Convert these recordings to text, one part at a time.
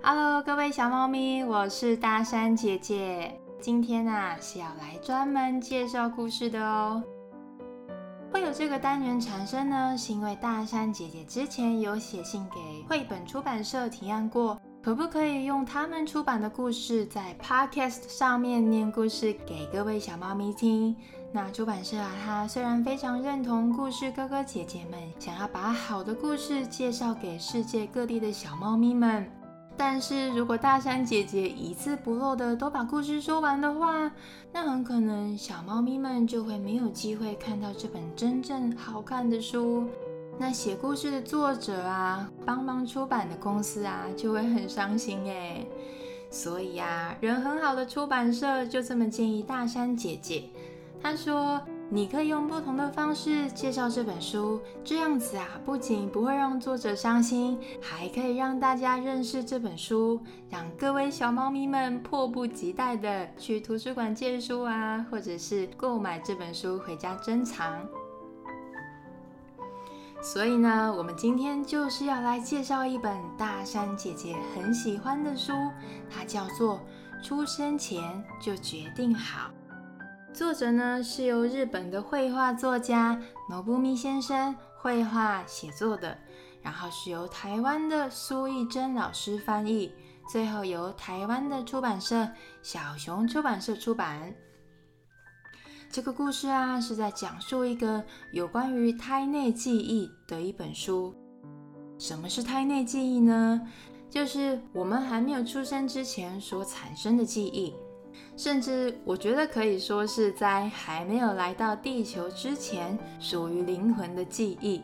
Hello，各位小猫咪，我是大山姐姐。今天啊是要来专门介绍故事的哦。会有这个单元产生呢，是因为大山姐姐之前有写信给绘本出版社提案过，可不可以用他们出版的故事在 Podcast 上面念故事给各位小猫咪听？那出版社啊，它虽然非常认同故事哥哥姐姐们想要把好的故事介绍给世界各地的小猫咪们，但是如果大山姐姐一字不漏的都把故事说完的话，那很可能小猫咪们就会没有机会看到这本真正好看的书。那写故事的作者啊，帮忙出版的公司啊，就会很伤心哎。所以呀，人很好的出版社就这么建议大山姐姐。他说：“你可以用不同的方式介绍这本书，这样子啊，不仅不会让作者伤心，还可以让大家认识这本书，让各位小猫咪们迫不及待的去图书馆借书啊，或者是购买这本书回家珍藏。所以呢，我们今天就是要来介绍一本大山姐姐很喜欢的书，它叫做《出生前就决定好》。”作者呢是由日本的绘画作家野布咪先生绘画写作的，然后是由台湾的苏艺珍老师翻译，最后由台湾的出版社小熊出版社出版。这个故事啊是在讲述一个有关于胎内记忆的一本书。什么是胎内记忆呢？就是我们还没有出生之前所产生的记忆。甚至我觉得可以说是在还没有来到地球之前，属于灵魂的记忆。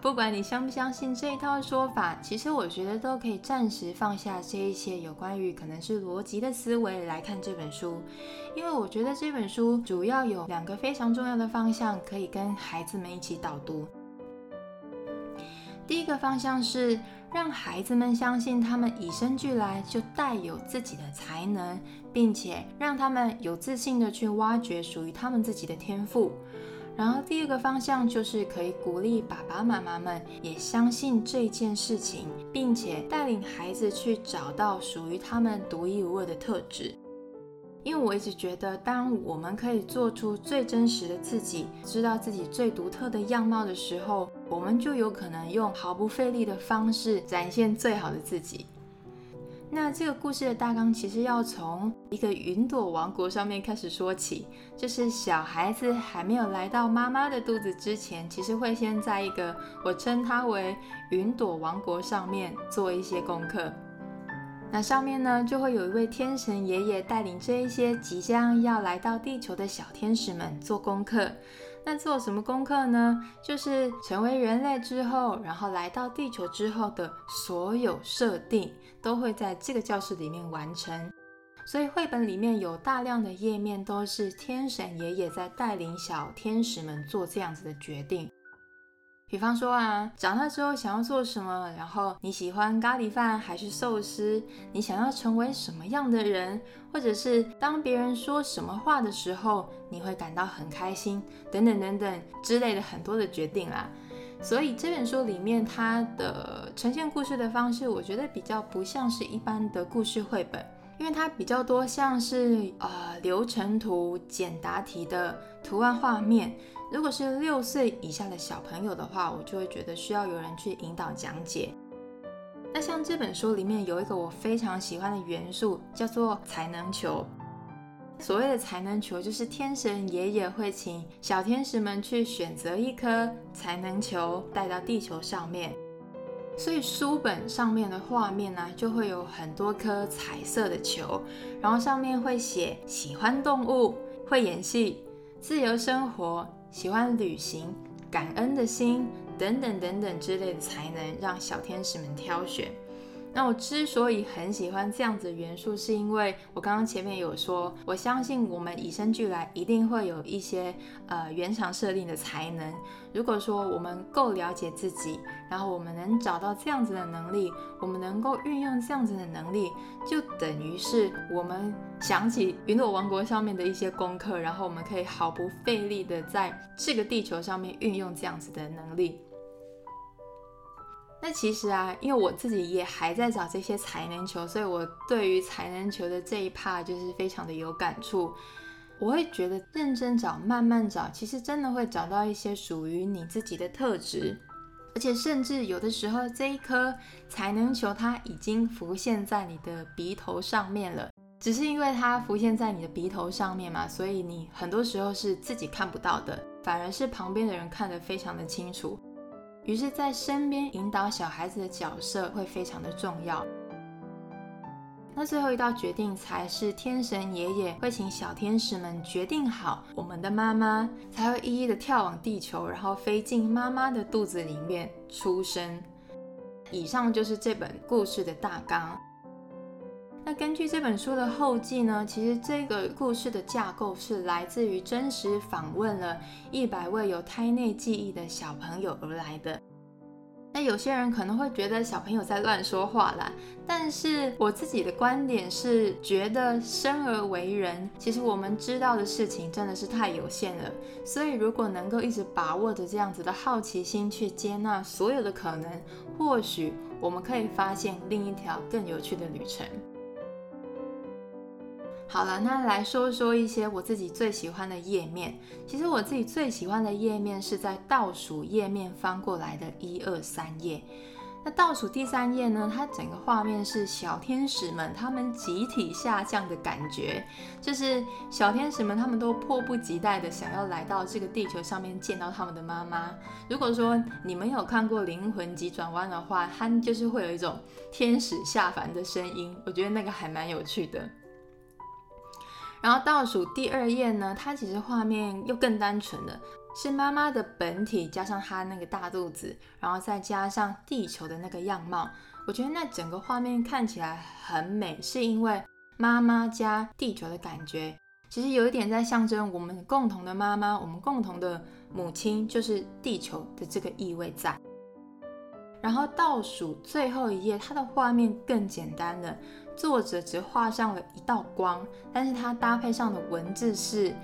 不管你相不相信这一套说法，其实我觉得都可以暂时放下这一些有关于可能是逻辑的思维来看这本书，因为我觉得这本书主要有两个非常重要的方向可以跟孩子们一起导读。第一个方向是。让孩子们相信他们与生俱来就带有自己的才能，并且让他们有自信的去挖掘属于他们自己的天赋。然后第二个方向就是可以鼓励爸爸妈妈们也相信这件事情，并且带领孩子去找到属于他们独一无二的特质。因为我一直觉得，当我们可以做出最真实的自己，知道自己最独特的样貌的时候，我们就有可能用毫不费力的方式展现最好的自己。那这个故事的大纲其实要从一个云朵王国上面开始说起，就是小孩子还没有来到妈妈的肚子之前，其实会先在一个我称它为云朵王国上面做一些功课。那上面呢，就会有一位天神爷爷带领这一些即将要来到地球的小天使们做功课。那做什么功课呢？就是成为人类之后，然后来到地球之后的所有设定，都会在这个教室里面完成。所以绘本里面有大量的页面，都是天神爷爷在带领小天使们做这样子的决定。比方说啊，长大之后想要做什么？然后你喜欢咖喱饭还是寿司？你想要成为什么样的人？或者是当别人说什么话的时候，你会感到很开心？等等等等之类的很多的决定啦。所以这本书里面它的呈现故事的方式，我觉得比较不像是一般的故事绘本，因为它比较多像是呃流程图、简答题的图案画面。如果是六岁以下的小朋友的话，我就会觉得需要有人去引导讲解。那像这本书里面有一个我非常喜欢的元素，叫做才能球。所谓的才能球，就是天神爷爷会请小天使们去选择一颗才能球带到地球上面。所以书本上面的画面呢，就会有很多颗彩色的球，然后上面会写喜欢动物、会演戏、自由生活。喜欢旅行、感恩的心等等等等之类的才能，让小天使们挑选。那我之所以很喜欢这样子的元素，是因为我刚刚前面有说，我相信我们与生俱来一定会有一些呃原厂设定的才能。如果说我们够了解自己，然后我们能找到这样子的能力，我们能够运用这样子的能力，就等于是我们想起云朵王国上面的一些功课，然后我们可以毫不费力的在这个地球上面运用这样子的能力。那其实啊，因为我自己也还在找这些才能球，所以我对于才能球的这一 part 就是非常的有感触。我会觉得认真找、慢慢找，其实真的会找到一些属于你自己的特质，而且甚至有的时候这一颗才能球它已经浮现在你的鼻头上面了，只是因为它浮现在你的鼻头上面嘛，所以你很多时候是自己看不到的，反而是旁边的人看得非常的清楚。于是，在身边引导小孩子的角色会非常的重要。那最后一道决定才是天神爷爷会请小天使们决定好，我们的妈妈才会一一的跳往地球，然后飞进妈妈的肚子里面出生。以上就是这本故事的大纲。那根据这本书的后记呢，其实这个故事的架构是来自于真实访问了一百位有胎内记忆的小朋友而来的。那有些人可能会觉得小朋友在乱说话啦，但是我自己的观点是觉得生而为人，其实我们知道的事情真的是太有限了。所以如果能够一直把握着这样子的好奇心去接纳所有的可能，或许我们可以发现另一条更有趣的旅程。好了，那来说说一些我自己最喜欢的页面。其实我自己最喜欢的页面是在倒数页面翻过来的一二三页。那倒数第三页呢？它整个画面是小天使们他们集体下降的感觉，就是小天使们他们都迫不及待的想要来到这个地球上面见到他们的妈妈。如果说你们有看过《灵魂急转弯》的话，它就是会有一种天使下凡的声音，我觉得那个还蛮有趣的。然后倒数第二页呢，它其实画面又更单纯了，是妈妈的本体加上她那个大肚子，然后再加上地球的那个样貌。我觉得那整个画面看起来很美，是因为妈妈加地球的感觉，其实有一点在象征我们共同的妈妈，我们共同的母亲就是地球的这个意味在。然后倒数最后一页，它的画面更简单了。作者只画上了一道光，但是它搭配上的文字是：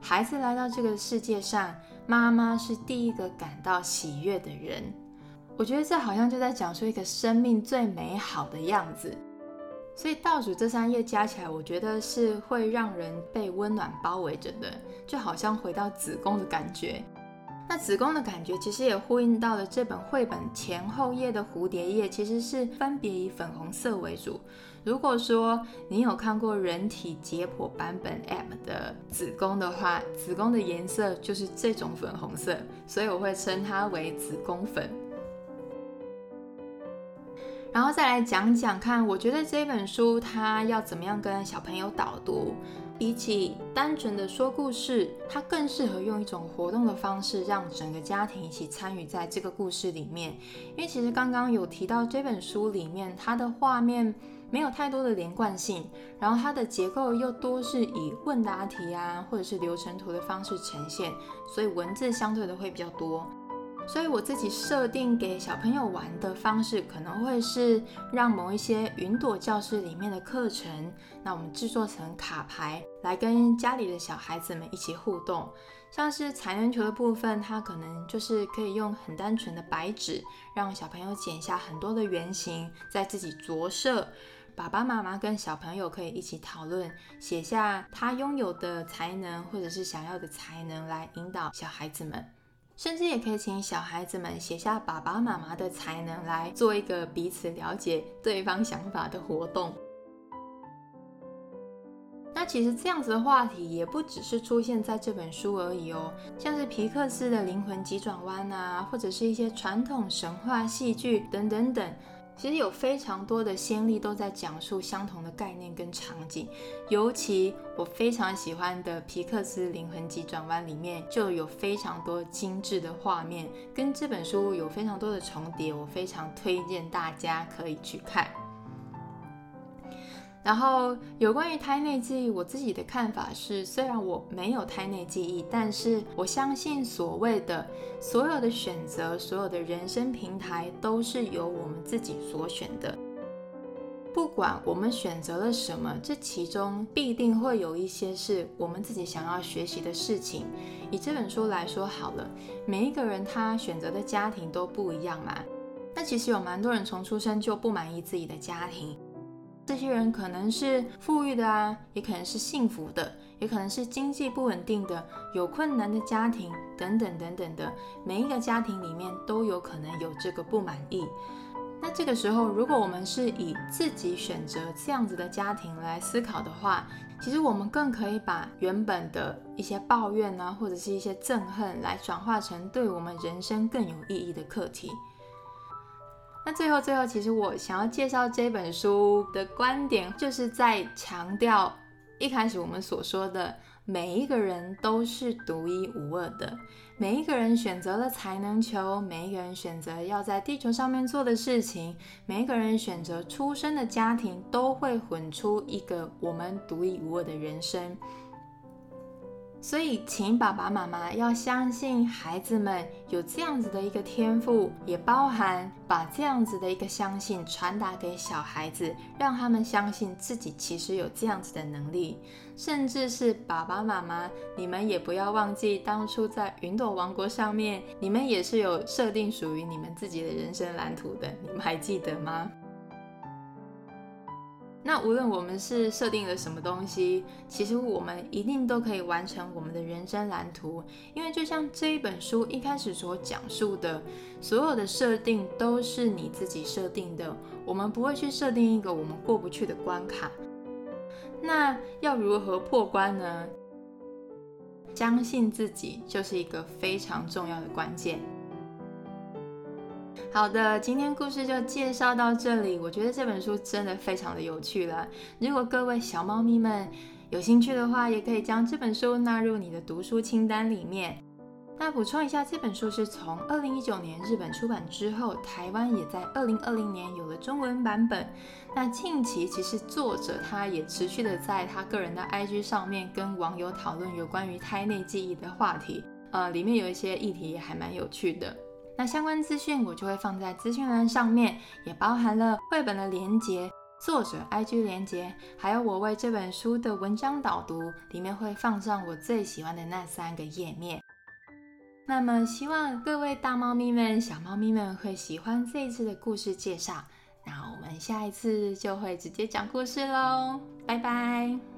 孩子来到这个世界上，妈妈是第一个感到喜悦的人。我觉得这好像就在讲述一个生命最美好的样子。所以倒数这三页加起来，我觉得是会让人被温暖包围着的，就好像回到子宫的感觉。那子宫的感觉其实也呼应到了这本绘本前后页的蝴蝶页，其实是分别以粉红色为主。如果说你有看过人体解剖版本 App 的子宫的话，子宫的颜色就是这种粉红色，所以我会称它为子宫粉。然后再来讲讲看，我觉得这本书它要怎么样跟小朋友导读？比起单纯的说故事，它更适合用一种活动的方式，让整个家庭一起参与在这个故事里面。因为其实刚刚有提到这本书里面，它的画面没有太多的连贯性，然后它的结构又多是以问答题啊，或者是流程图的方式呈现，所以文字相对的会比较多。所以我自己设定给小朋友玩的方式，可能会是让某一些云朵教室里面的课程，那我们制作成卡牌，来跟家里的小孩子们一起互动。像是才能球的部分，它可能就是可以用很单纯的白纸，让小朋友剪下很多的圆形，再自己着色。爸爸妈妈跟小朋友可以一起讨论，写下他拥有的才能或者是想要的才能，来引导小孩子们。甚至也可以请小孩子们写下爸爸妈妈的才能，来做一个彼此了解对方想法的活动。那其实这样子的话题也不只是出现在这本书而已哦，像是皮克斯的灵魂急转弯啊，或者是一些传统神话戏剧等等等。其实有非常多的先例都在讲述相同的概念跟场景，尤其我非常喜欢的皮克斯《灵魂急转弯》里面就有非常多精致的画面，跟这本书有非常多的重叠，我非常推荐大家可以去看。然后有关于胎内记忆，我自己的看法是，虽然我没有胎内记忆，但是我相信所谓的所有的选择，所有的人生平台都是由我们自己所选的。不管我们选择了什么，这其中必定会有一些是我们自己想要学习的事情。以这本书来说好了，每一个人他选择的家庭都不一样嘛。那其实有蛮多人从出生就不满意自己的家庭，这些人可能是富裕的啊，也可能是幸福的，也可能是经济不稳定的、有困难的家庭等等等等的。每一个家庭里面都有可能有这个不满意。那这个时候，如果我们是以自己选择这样子的家庭来思考的话，其实我们更可以把原本的一些抱怨呢，或者是一些憎恨，来转化成对我们人生更有意义的课题。那最后，最后，其实我想要介绍这本书的观点，就是在强调一开始我们所说的，每一个人都是独一无二的。每一个人选择了才能球，每一个人选择要在地球上面做的事情，每一个人选择出生的家庭，都会混出一个我们独一无二的人生。所以，请爸爸妈妈要相信孩子们有这样子的一个天赋，也包含把这样子的一个相信传达给小孩子，让他们相信自己其实有这样子的能力。甚至是爸爸妈妈，你们也不要忘记当初在云朵王国上面，你们也是有设定属于你们自己的人生蓝图的，你们还记得吗？那无论我们是设定了什么东西，其实我们一定都可以完成我们的人生蓝图。因为就像这一本书一开始所讲述的，所有的设定都是你自己设定的。我们不会去设定一个我们过不去的关卡。那要如何破关呢？相信自己就是一个非常重要的关键。好的，今天故事就介绍到这里。我觉得这本书真的非常的有趣了。如果各位小猫咪们有兴趣的话，也可以将这本书纳入你的读书清单里面。那补充一下，这本书是从二零一九年日本出版之后，台湾也在二零二零年有了中文版本。那近期其实作者他也持续的在他个人的 IG 上面跟网友讨论有关于胎内记忆的话题，呃，里面有一些议题也还蛮有趣的。那相关资讯我就会放在资讯栏上面，也包含了绘本的连接、作者 IG 连接，还有我为这本书的文章导读，里面会放上我最喜欢的那三个页面。那么希望各位大猫咪们、小猫咪们会喜欢这一次的故事介绍。那我们下一次就会直接讲故事喽，拜拜。